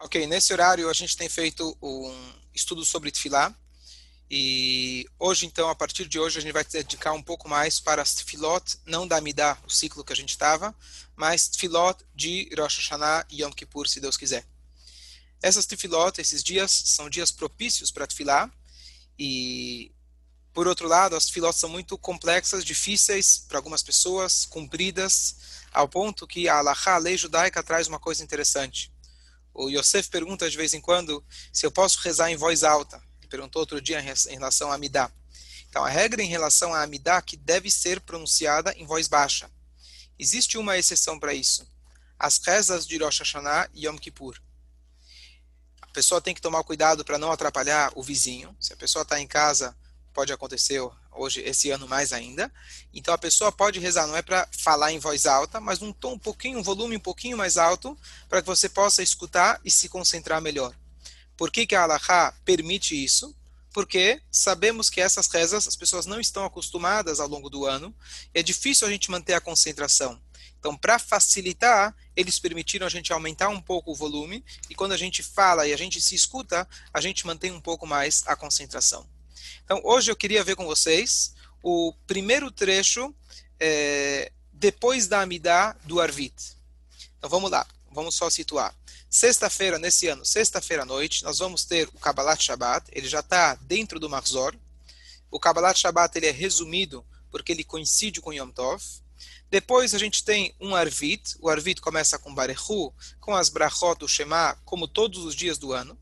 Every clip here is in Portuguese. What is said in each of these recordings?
Ok, nesse horário a gente tem feito um estudo sobre Tfilá. E hoje, então, a partir de hoje, a gente vai dedicar um pouco mais para as Tfilot, não da Amidá, o ciclo que a gente estava, mas Tfilot de Rosh Hashanah e Yom Kippur, se Deus quiser. Essas Tfilot, esses dias, são dias propícios para Tfilá. E, por outro lado, as Tfilot são muito complexas, difíceis para algumas pessoas, compridas, ao ponto que a Alahá, a lei judaica, traz uma coisa interessante o Yosef pergunta de vez em quando se eu posso rezar em voz alta. Ele perguntou outro dia em relação a Amidá. Então, a regra em relação a Amidá é que deve ser pronunciada em voz baixa. Existe uma exceção para isso. As rezas de Rosh Hashanah e Yom Kippur. A pessoa tem que tomar cuidado para não atrapalhar o vizinho. Se a pessoa está em casa, pode acontecer hoje, esse ano mais ainda. Então a pessoa pode rezar, não é para falar em voz alta, mas um tom um pouquinho, um volume um pouquinho mais alto, para que você possa escutar e se concentrar melhor. Por que, que a Allahá permite isso? Porque sabemos que essas rezas as pessoas não estão acostumadas ao longo do ano, é difícil a gente manter a concentração. Então, para facilitar, eles permitiram a gente aumentar um pouco o volume, e quando a gente fala e a gente se escuta, a gente mantém um pouco mais a concentração. Então, hoje eu queria ver com vocês o primeiro trecho é, depois da Amidá do Arvit. Então, vamos lá, vamos só situar. Sexta-feira, nesse ano, sexta-feira à noite, nós vamos ter o Kabbalat Shabbat, ele já está dentro do Marzor. O Kabbalat Shabbat ele é resumido porque ele coincide com Yom Tov. Depois a gente tem um Arvit, o Arvit começa com Barechu, com as Brachot do Shema, como todos os dias do ano.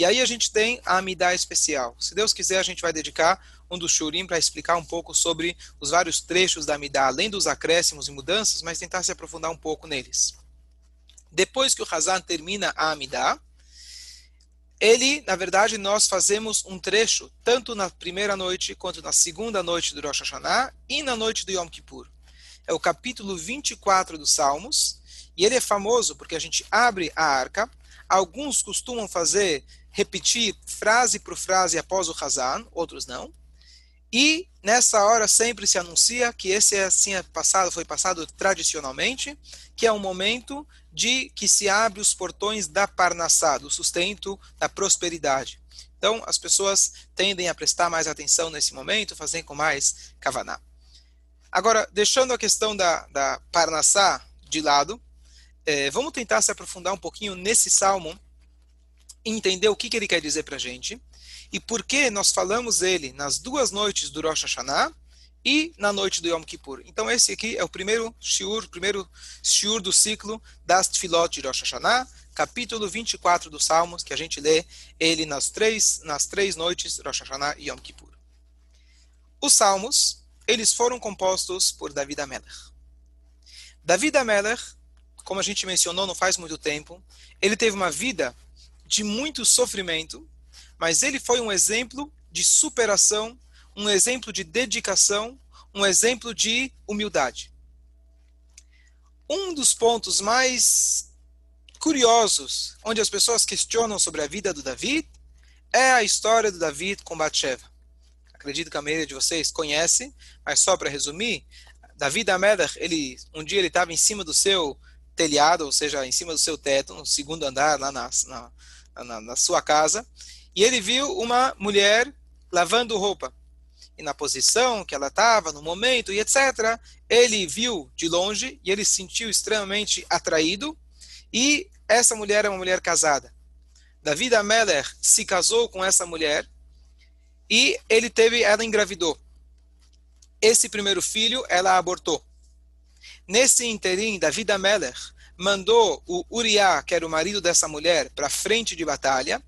E aí a gente tem a Amidá especial. Se Deus quiser, a gente vai dedicar um dos Shurim para explicar um pouco sobre os vários trechos da Amidá, além dos acréscimos e mudanças, mas tentar se aprofundar um pouco neles. Depois que o Hazan termina a Amidá, ele, na verdade, nós fazemos um trecho, tanto na primeira noite, quanto na segunda noite do Rosh Hashanah e na noite do Yom Kippur. É o capítulo 24 dos Salmos, e ele é famoso porque a gente abre a arca, alguns costumam fazer repetir frase por frase após o Hazan, outros não. E nessa hora sempre se anuncia que esse é assim é passado, foi passado tradicionalmente, que é um momento de que se abre os portões da parnassá, do sustento, da prosperidade. Então as pessoas tendem a prestar mais atenção nesse momento, fazem com mais kavaná. Agora, deixando a questão da, da parnassá de lado, é, vamos tentar se aprofundar um pouquinho nesse salmo entender o que, que ele quer dizer para a gente e por que nós falamos ele nas duas noites do Rosh Hashanah e na noite do Yom Kippur. Então esse aqui é o primeiro shiur, primeiro shiur do ciclo das Tfilot de Rosh Hashanah, capítulo 24 dos Salmos, que a gente lê ele nas três, nas três noites, Rosh Hashanah e Yom Kippur. Os Salmos, eles foram compostos por David Amelech. David Amelech, como a gente mencionou não faz muito tempo, ele teve uma vida de muito sofrimento, mas ele foi um exemplo de superação, um exemplo de dedicação, um exemplo de humildade. Um dos pontos mais curiosos, onde as pessoas questionam sobre a vida do David, é a história do David com Bathsheba. Acredito que a maioria de vocês conhece, mas só para resumir, David Amelech, ele um dia ele estava em cima do seu telhado, ou seja, em cima do seu teto, no segundo andar, lá na, na, na, na sua casa, e ele viu uma mulher lavando roupa. E na posição que ela estava, no momento e etc., ele viu de longe e ele se sentiu extremamente atraído. E essa mulher é uma mulher casada. David Ameller se casou com essa mulher e ele teve, ela engravidou. Esse primeiro filho ela abortou. Nesse interim, David Ameller mandou o Uriah, que era o marido dessa mulher, para frente de batalha.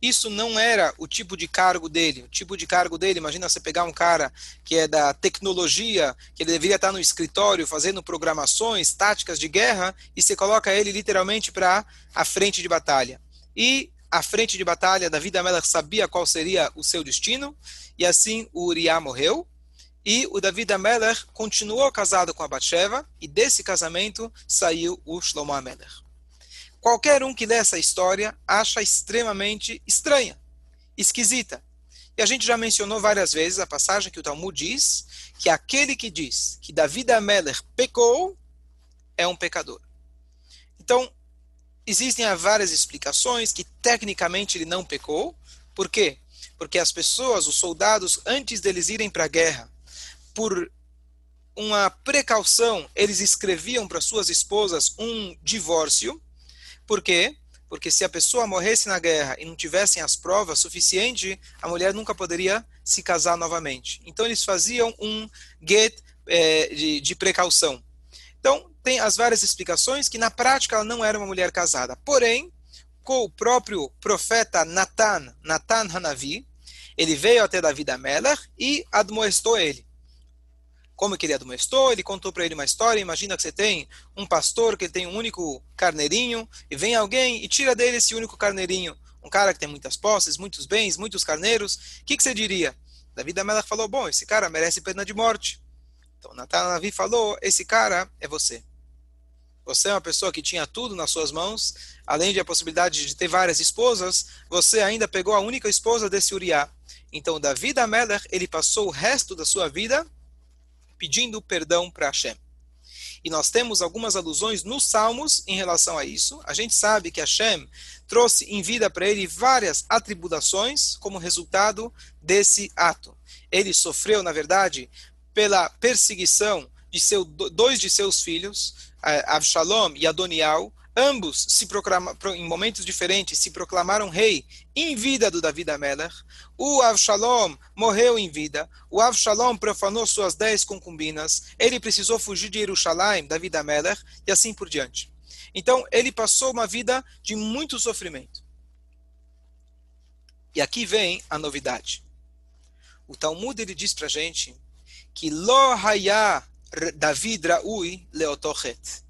Isso não era o tipo de cargo dele. O tipo de cargo dele, imagina você pegar um cara que é da tecnologia, que ele deveria estar no escritório fazendo programações, táticas de guerra, e você coloca ele literalmente para a frente de batalha. E a frente de batalha, Davi Amelech sabia qual seria o seu destino, e assim o Uriah morreu, e o David Amelech continuou casado com a Batsheva, e desse casamento saiu o Shlomo Amelech. Qualquer um que lê essa história acha extremamente estranha, esquisita. E a gente já mencionou várias vezes a passagem que o Talmud diz que aquele que diz que David Amelech pecou é um pecador. Então, existem várias explicações que tecnicamente ele não pecou. Por quê? Porque as pessoas, os soldados, antes deles irem para a guerra, por uma precaução, eles escreviam para suas esposas um divórcio. Por quê? Porque se a pessoa morresse na guerra e não tivessem as provas suficientes, a mulher nunca poderia se casar novamente. Então eles faziam um get é, de, de precaução. Então, tem as várias explicações que na prática ela não era uma mulher casada. Porém, com o próprio profeta Natan, Natan Hanavi, ele veio até Davi da Meller e admoestou ele. Como que ele admoestou? Ele contou para ele uma história. Imagina que você tem um pastor que tem um único carneirinho e vem alguém e tira dele esse único carneirinho. Um cara que tem muitas posses, muitos bens, muitos carneiros. O que, que você diria? Davi da falou: Bom, esse cara merece pena de morte. Então Natan Hanavi falou: Esse cara é você. Você é uma pessoa que tinha tudo nas suas mãos, além de a possibilidade de ter várias esposas, você ainda pegou a única esposa desse Uriah. Então, Davi da Meller, ele passou o resto da sua vida pedindo perdão para Hashem. E nós temos algumas alusões nos Salmos em relação a isso. A gente sabe que Hashem trouxe em vida para ele várias atribulações como resultado desse ato. Ele sofreu, na verdade, pela perseguição de seu, dois de seus filhos, Avshalom e Adonial, ambos se em momentos diferentes se proclamaram rei em vida do Davi Ameller. O Avshalom morreu em vida. O Avshalom profanou suas dez concubinas. Ele precisou fugir de Jerusalém, Davi Ameller, e assim por diante. Então, ele passou uma vida de muito sofrimento. E aqui vem a novidade. O Talmud ele diz para gente que Lo Hayah David Raui Leotochet.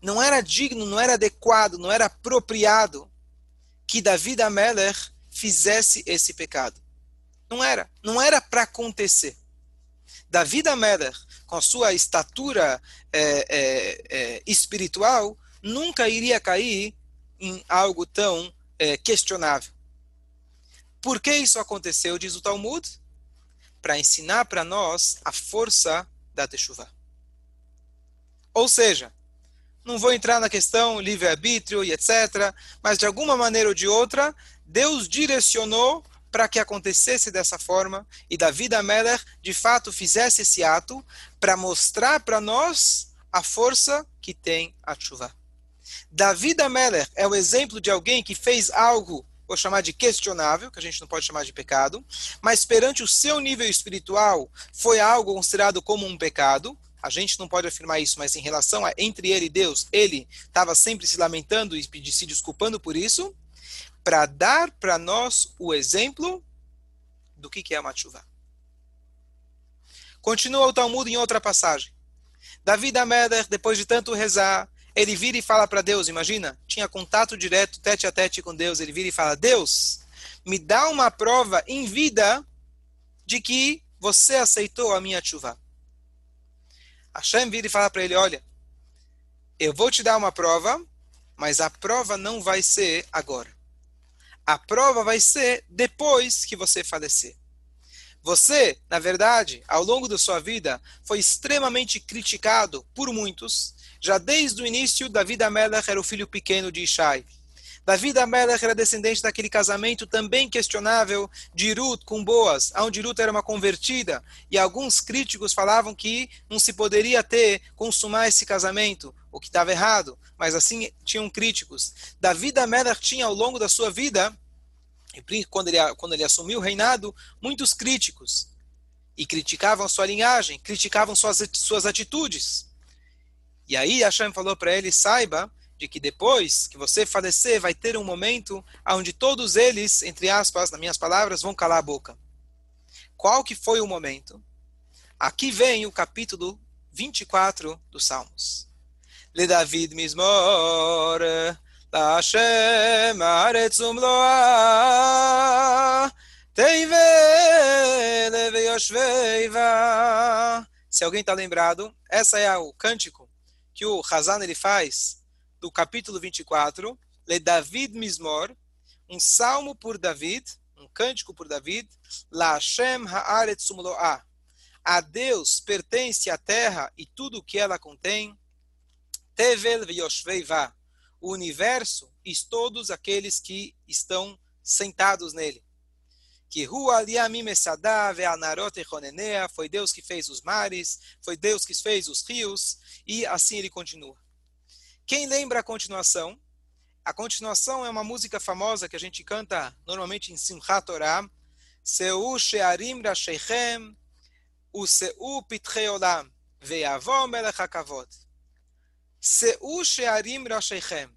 Não era digno, não era adequado, não era apropriado que David Ameller fizesse esse pecado. Não era. Não era para acontecer. David Ameller, com a sua estatura é, é, é, espiritual, nunca iria cair em algo tão é, questionável. Por que isso aconteceu, diz o Talmud? Para ensinar para nós a força da Teshuvah. Ou seja, não vou entrar na questão livre-arbítrio e etc., mas de alguma maneira ou de outra, Deus direcionou para que acontecesse dessa forma e Davi da Meller de fato fizesse esse ato para mostrar para nós a força que tem a chuva. Davi da Meller é o exemplo de alguém que fez algo vou chamar de questionável, que a gente não pode chamar de pecado, mas perante o seu nível espiritual foi algo considerado como um pecado. A gente não pode afirmar isso, mas em relação a entre ele e Deus, ele estava sempre se lamentando e se desculpando por isso, para dar para nós o exemplo do que é a machuva. Continua o Talmud em outra passagem. Davi da depois de tanto rezar, ele vira e fala para Deus, imagina, tinha contato direto, tete a tete com Deus, ele vira e fala, Deus, me dá uma prova em vida de que você aceitou a minha chuva. Hashem vira e fala para ele, olha, eu vou te dar uma prova, mas a prova não vai ser agora. A prova vai ser depois que você falecer. Você, na verdade, ao longo da sua vida, foi extremamente criticado por muitos, já desde o início, Davi Amelech era o filho pequeno de Ishai. Davi Amelech era descendente daquele casamento também questionável de Ruth com Boas, onde Ruth era uma convertida, e alguns críticos falavam que não se poderia ter, consumar esse casamento, o que estava errado, mas assim tinham críticos. Davi Amelech tinha ao longo da sua vida, quando ele, quando ele assumiu o reinado, muitos críticos, e criticavam sua linhagem, criticavam suas, suas atitudes. E aí Hashem falou para ele, saiba de que depois que você falecer, vai ter um momento onde todos eles, entre aspas, nas minhas palavras, vão calar a boca. Qual que foi o momento? Aqui vem o capítulo 24 dos Salmos. Le David Mismor, la Hashem teive leve yoshveiva. Se alguém está lembrado, essa é o cântico que o Hazan ele faz do capítulo 24, Le David Mismor, um salmo por David, um cântico por David, La Hashem Haaretz Umloah. A Deus pertence a terra e tudo o que ela contém. Tevel Vyoshveiva. o universo e todos aqueles que estão sentados nele. Que foi Deus que fez os mares, foi Deus que fez os rios, e assim ele continua. Quem lembra a continuação? A continuação é uma música famosa que a gente canta normalmente em Simchat Torah. Seu she'arim rasheichem, o Seu Pitreolam, ve'avom melech hakavod. Seu she'arim rasheichem.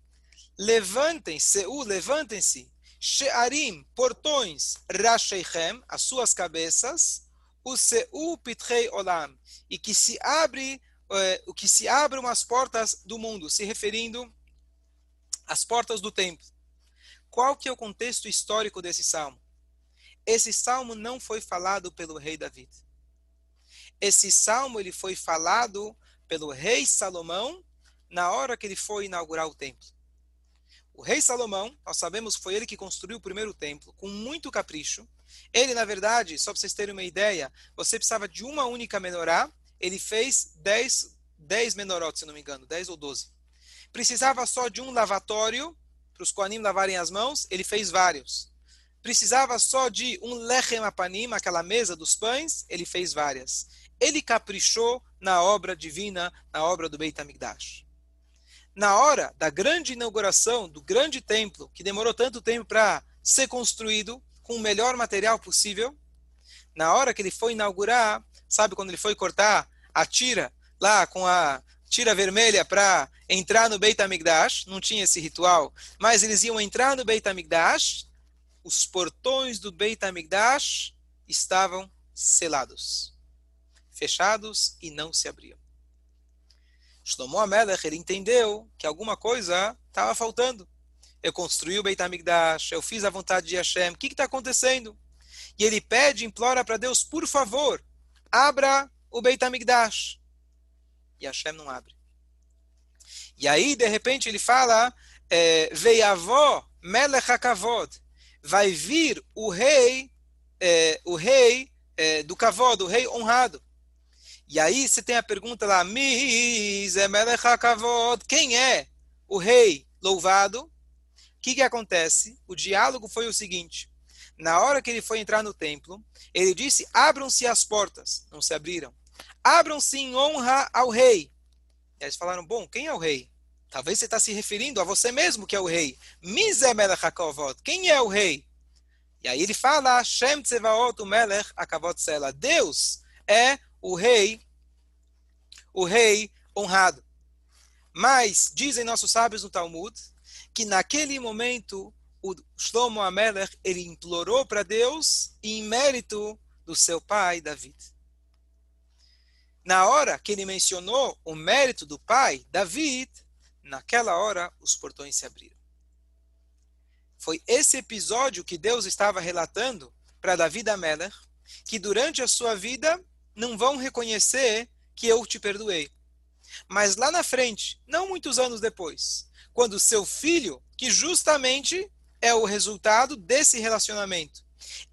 Levantem, seu, levantem-se. She'arim, portões, rasheichem, as suas cabeças. o Seu Pitreolam, E que se abre o que se abram as portas do mundo, se referindo às portas do templo. Qual que é o contexto histórico desse salmo? Esse salmo não foi falado pelo rei David. Esse salmo ele foi falado pelo rei Salomão na hora que ele foi inaugurar o templo. O rei Salomão, nós sabemos foi ele que construiu o primeiro templo, com muito capricho. Ele, na verdade, só para vocês terem uma ideia, você precisava de uma única menorá, ele fez 10, 10 menorotes, se não me engano, 10 ou 12. Precisava só de um lavatório, para os Koanim lavarem as mãos, ele fez vários. Precisava só de um lechem apanim, aquela mesa dos pães, ele fez várias ele caprichou na obra divina, na obra do Beit HaMikdash. Na hora da grande inauguração do grande templo, que demorou tanto tempo para ser construído, com o melhor material possível, na hora que ele foi inaugurar, sabe quando ele foi cortar a tira lá com a tira vermelha para entrar no Beit HaMikdash, não tinha esse ritual, mas eles iam entrar no Beit HaMikdash, os portões do Beit HaMikdash estavam selados fechados e não se abriam. Shlomo Amelech, ele entendeu que alguma coisa estava faltando. Eu construí o Beit HaMikdash, eu fiz a vontade de Hashem, o que está acontecendo? E ele pede, implora para Deus, por favor, abra o Beit HaMikdash. E Hashem não abre. E aí, de repente, ele fala, é, Veiavó Melech HaKavod, vai vir o rei, é, o rei é, do Kavod, o rei honrado. E aí você tem a pergunta lá, quem é o rei louvado? O que, que acontece? O diálogo foi o seguinte: na hora que ele foi entrar no templo, ele disse: abram-se as portas. Não se abriram. Abram-se em honra ao rei. E eles falaram: bom, quem é o rei? Talvez você está se referindo a você mesmo que é o rei. Quem é o rei? E aí ele fala: Shem Tsevaot Sela. Deus é o rei, o rei honrado. Mas, dizem nossos sábios no Talmud, que naquele momento o Shlomo Amelech, ele implorou para Deus em mérito do seu pai David. Na hora que ele mencionou o mérito do pai David, naquela hora os portões se abriram. Foi esse episódio que Deus estava relatando para David Amelech, que durante a sua vida não vão reconhecer que eu te perdoei. Mas lá na frente, não muitos anos depois, quando seu filho, que justamente é o resultado desse relacionamento,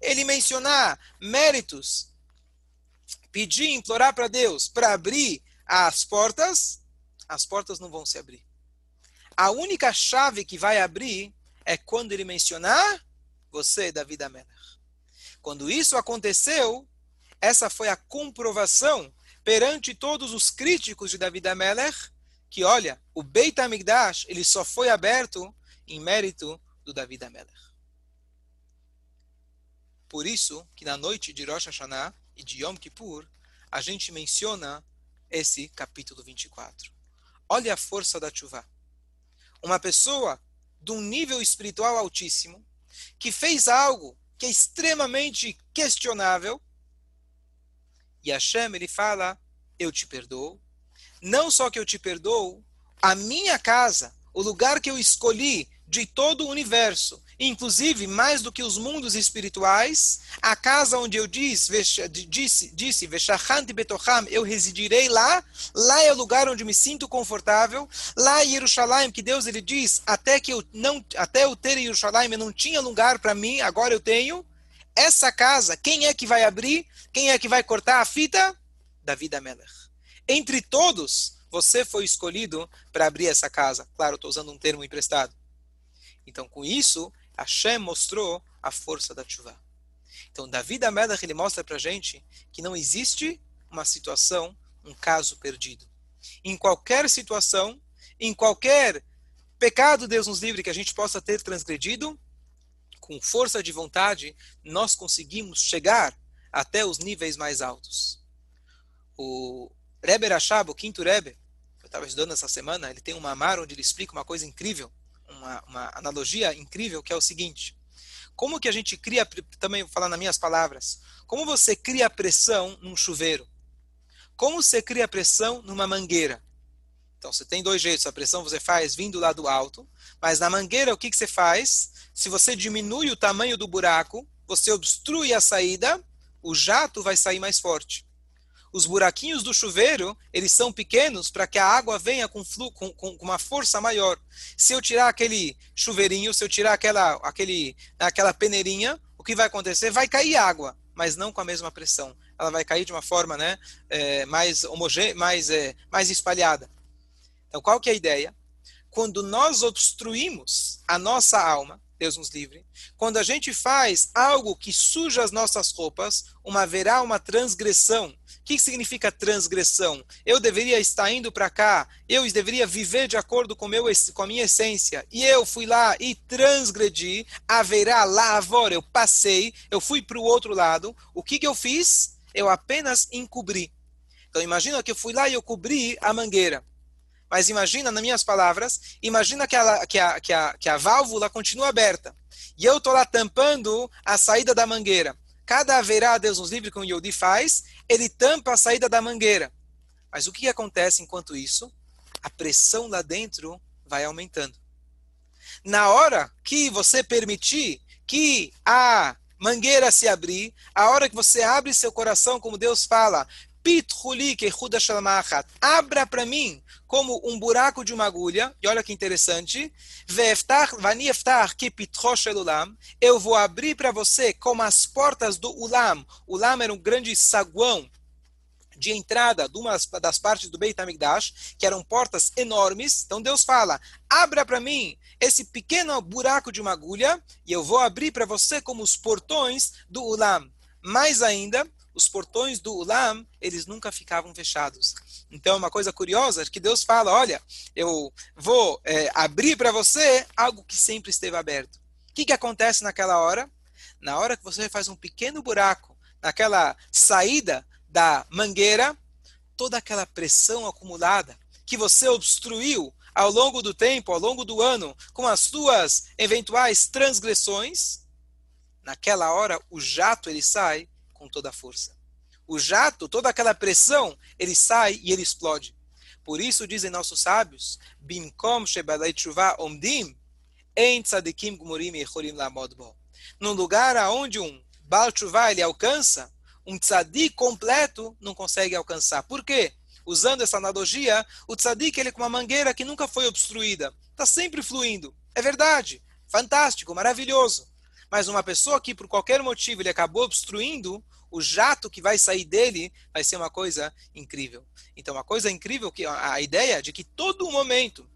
ele mencionar méritos, pedir, implorar para Deus para abrir as portas, as portas não vão se abrir. A única chave que vai abrir é quando ele mencionar você, Davi da Melech. Quando isso aconteceu, essa foi a comprovação perante todos os críticos de David Amelech que, olha, o Beit HaMikdash ele só foi aberto em mérito do David Amelech. Por isso que na noite de Rosh Hashanah e de Yom Kippur, a gente menciona esse capítulo 24. Olha a força da chuva. Uma pessoa de um nível espiritual altíssimo, que fez algo que é extremamente questionável, e Hashem, ele fala, eu te perdoo. Não só que eu te perdoo, a minha casa, o lugar que eu escolhi de todo o universo, inclusive mais do que os mundos espirituais, a casa onde eu disse, disse, disse Betocham, eu residirei lá, lá é o lugar onde me sinto confortável, lá em Jerusalém, que Deus ele diz, até que eu não, até eu ter Jerusalém, eu não tinha lugar para mim, agora eu tenho, essa casa, quem é que vai abrir? Quem é que vai cortar a fita? Davi Amelech. Entre todos, você foi escolhido para abrir essa casa. Claro, estou usando um termo emprestado. Então, com isso, Hashem mostrou a força da chuva. Então, Davi da Melech, ele mostra para a gente que não existe uma situação, um caso perdido. Em qualquer situação, em qualquer pecado, Deus nos livre, que a gente possa ter transgredido, com força de vontade, nós conseguimos chegar até os níveis mais altos. O Rebbe Rashab, o quinto Rebbe, eu estava estudando essa semana, ele tem um mamar onde ele explica uma coisa incrível, uma, uma analogia incrível, que é o seguinte. Como que a gente cria, também vou falar nas minhas palavras, como você cria pressão num chuveiro? Como você cria pressão numa mangueira? Então, você tem dois jeitos. A pressão você faz vindo lá do alto, mas na mangueira, o que, que você faz? Se você diminui o tamanho do buraco, você obstrui a saída, o jato vai sair mais forte. Os buraquinhos do chuveiro, eles são pequenos para que a água venha com, flu, com, com, uma força maior. Se eu tirar aquele chuveirinho, se eu tirar aquela, aquele, aquela peneirinha, o que vai acontecer? Vai cair água, mas não com a mesma pressão. Ela vai cair de uma forma né, é, mais homogênea, mais, é, mais espalhada. Então, qual que é a ideia? Quando nós obstruímos a nossa alma, Deus nos livre, quando a gente faz algo que suja as nossas roupas, uma haverá uma transgressão. Que significa transgressão? Eu deveria estar indo para cá, eu deveria viver de acordo com, meu, com a minha essência, e eu fui lá e transgredi, haverá lá agora, eu passei, eu fui para o outro lado, o que, que eu fiz? Eu apenas encobri. Então imagina que eu fui lá e eu cobri a mangueira. Mas imagina, nas minhas palavras, imagina que que a, que a, que a válvula continua aberta. E eu estou lá tampando a saída da mangueira. Cada haverá, Deus nos livre, que o Yodi faz, ele tampa a saída da mangueira. Mas o que acontece enquanto isso? A pressão lá dentro vai aumentando. Na hora que você permitir que a mangueira se abrir, a hora que você abre seu coração, como Deus fala, Abra para mim como um buraco de uma agulha. E olha que interessante. Eu vou abrir para você como as portas do ulam. Ulam era um grande saguão de entrada de uma das partes do Beit HaMikdash, que eram portas enormes. Então Deus fala: abra para mim esse pequeno buraco de uma agulha e eu vou abrir para você como os portões do Ulam. Mais ainda, os portões do Ulam, eles nunca ficavam fechados. Então, uma coisa curiosa é que Deus fala, olha, eu vou é, abrir para você algo que sempre esteve aberto. O que, que acontece naquela hora? Na hora que você faz um pequeno buraco, naquela saída da mangueira, toda aquela pressão acumulada que você obstruiu ao longo do tempo, ao longo do ano, com as suas eventuais transgressões, naquela hora o jato ele sai com toda a força. O jato, toda aquela pressão, ele sai e ele explode. Por isso dizem nossos sábios, Bimkom omdim, en lamod. No lugar aonde um Baal ele alcança, um tzadik completo não consegue alcançar. Por quê? Usando essa analogia, o tzadik ele é com uma mangueira que nunca foi obstruída. Está sempre fluindo. É verdade. Fantástico, maravilhoso. Mas uma pessoa que, por qualquer motivo, ele acabou obstruindo, o jato que vai sair dele vai ser uma coisa incrível. Então, uma coisa incrível que a ideia de que todo momento,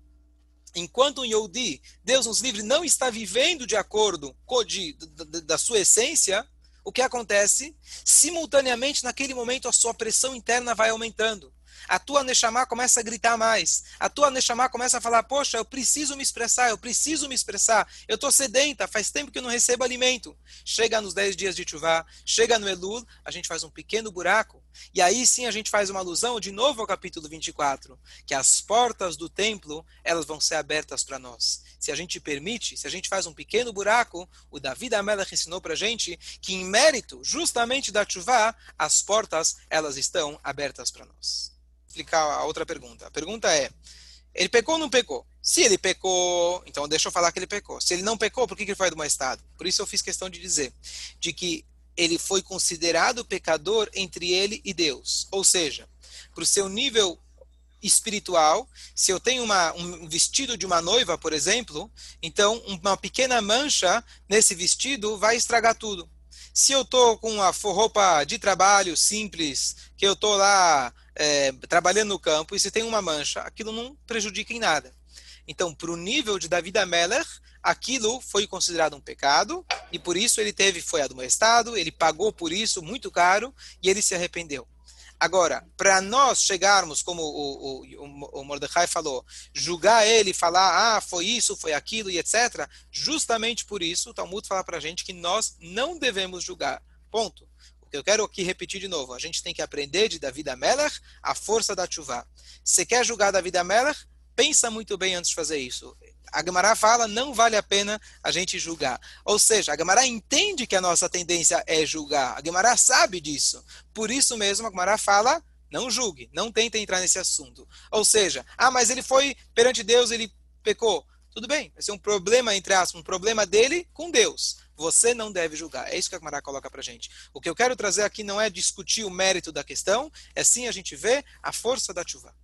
enquanto um Yodi, Deus nos livre, não está vivendo de acordo com de, da, da sua essência, o que acontece? Simultaneamente, naquele momento, a sua pressão interna vai aumentando a tua Neshama começa a gritar mais. A tua Neshama começa a falar: Poxa, eu preciso me expressar, eu preciso me expressar. Eu estou sedenta, faz tempo que eu não recebo alimento. Chega nos 10 dias de Tchuvá, chega no Elul, a gente faz um pequeno buraco. E aí sim a gente faz uma alusão de novo ao capítulo 24, que as portas do templo, elas vão ser abertas para nós. Se a gente permite, se a gente faz um pequeno buraco, o Davi da ensinou para a gente que em mérito justamente da Tchuvá, as portas, elas estão abertas para nós explicar a outra pergunta. A pergunta é: ele pecou ou não pecou? Se ele pecou, então deixa eu falar que ele pecou. Se ele não pecou, por que ele foi do mais estado? Por isso eu fiz questão de dizer de que ele foi considerado pecador entre ele e Deus. Ou seja, para o seu nível espiritual, se eu tenho uma, um vestido de uma noiva, por exemplo, então uma pequena mancha nesse vestido vai estragar tudo. Se eu estou com uma roupa de trabalho simples, que eu estou lá é, trabalhando no campo e se tem uma mancha, aquilo não prejudica em nada. Então, para o nível de David Ameller, aquilo foi considerado um pecado e por isso ele teve foi admoestado, ele pagou por isso muito caro e ele se arrependeu. Agora, para nós chegarmos, como o, o, o, Mordecai falou, julgar ele, falar, ah, foi isso, foi aquilo e etc., justamente por isso o Talmud fala para a gente que nós não devemos julgar. Ponto. Eu quero aqui repetir de novo, a gente tem que aprender de David Ameller a força da chuva. Se quer julgar David Ameller, pensa muito bem antes de fazer isso a Gemara fala, não vale a pena a gente julgar. Ou seja, a Gemara entende que a nossa tendência é julgar. A Gemara sabe disso. Por isso mesmo, a Gemara fala, não julgue, não tente entrar nesse assunto. Ou seja, ah, mas ele foi perante Deus, ele pecou. Tudo bem, esse é um problema, entre aspas, um problema dele com Deus. Você não deve julgar. É isso que a Gemara coloca pra gente. O que eu quero trazer aqui não é discutir o mérito da questão, é sim a gente ver a força da chuva.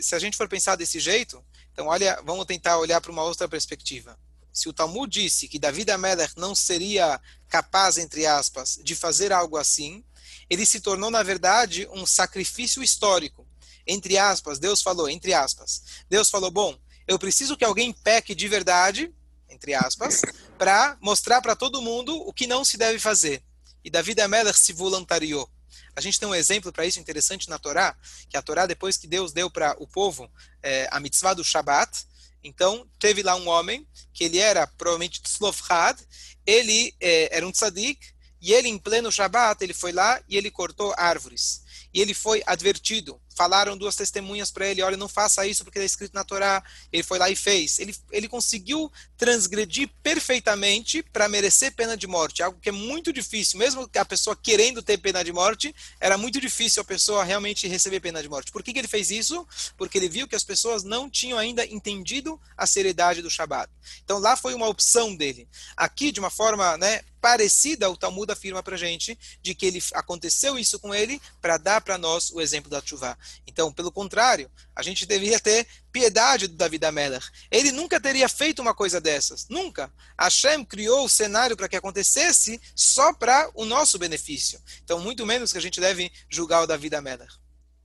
Se a gente for pensar desse jeito, então, olha, vamos tentar olhar para uma outra perspectiva. Se o Talmud disse que David Amelech não seria capaz, entre aspas, de fazer algo assim, ele se tornou, na verdade, um sacrifício histórico. Entre aspas, Deus falou, entre aspas, Deus falou, bom, eu preciso que alguém peque de verdade, entre aspas, para mostrar para todo mundo o que não se deve fazer. E David Amelech se voluntariou. A gente tem um exemplo para isso interessante na Torá, que a Torá, depois que Deus deu para o povo é, a mitzvah do Shabat, então teve lá um homem, que ele era provavelmente tzlofhad, ele é, era um tzadik, e ele em pleno Shabat, ele foi lá e ele cortou árvores. E ele foi advertido falaram duas testemunhas para ele, olha, não faça isso porque está escrito na Torá. Ele foi lá e fez. Ele, ele conseguiu transgredir perfeitamente para merecer pena de morte, algo que é muito difícil, mesmo que a pessoa querendo ter pena de morte, era muito difícil a pessoa realmente receber pena de morte. Por que, que ele fez isso? Porque ele viu que as pessoas não tinham ainda entendido a seriedade do Shabat. Então lá foi uma opção dele. Aqui, de uma forma né, parecida, o Talmud afirma para gente de que ele aconteceu isso com ele para dar para nós o exemplo da chuva. Então, pelo contrário, a gente deveria ter piedade do David Ameller. Ele nunca teria feito uma coisa dessas. Nunca. Hashem criou o cenário para que acontecesse só para o nosso benefício. Então, muito menos que a gente deve julgar o David Ameller.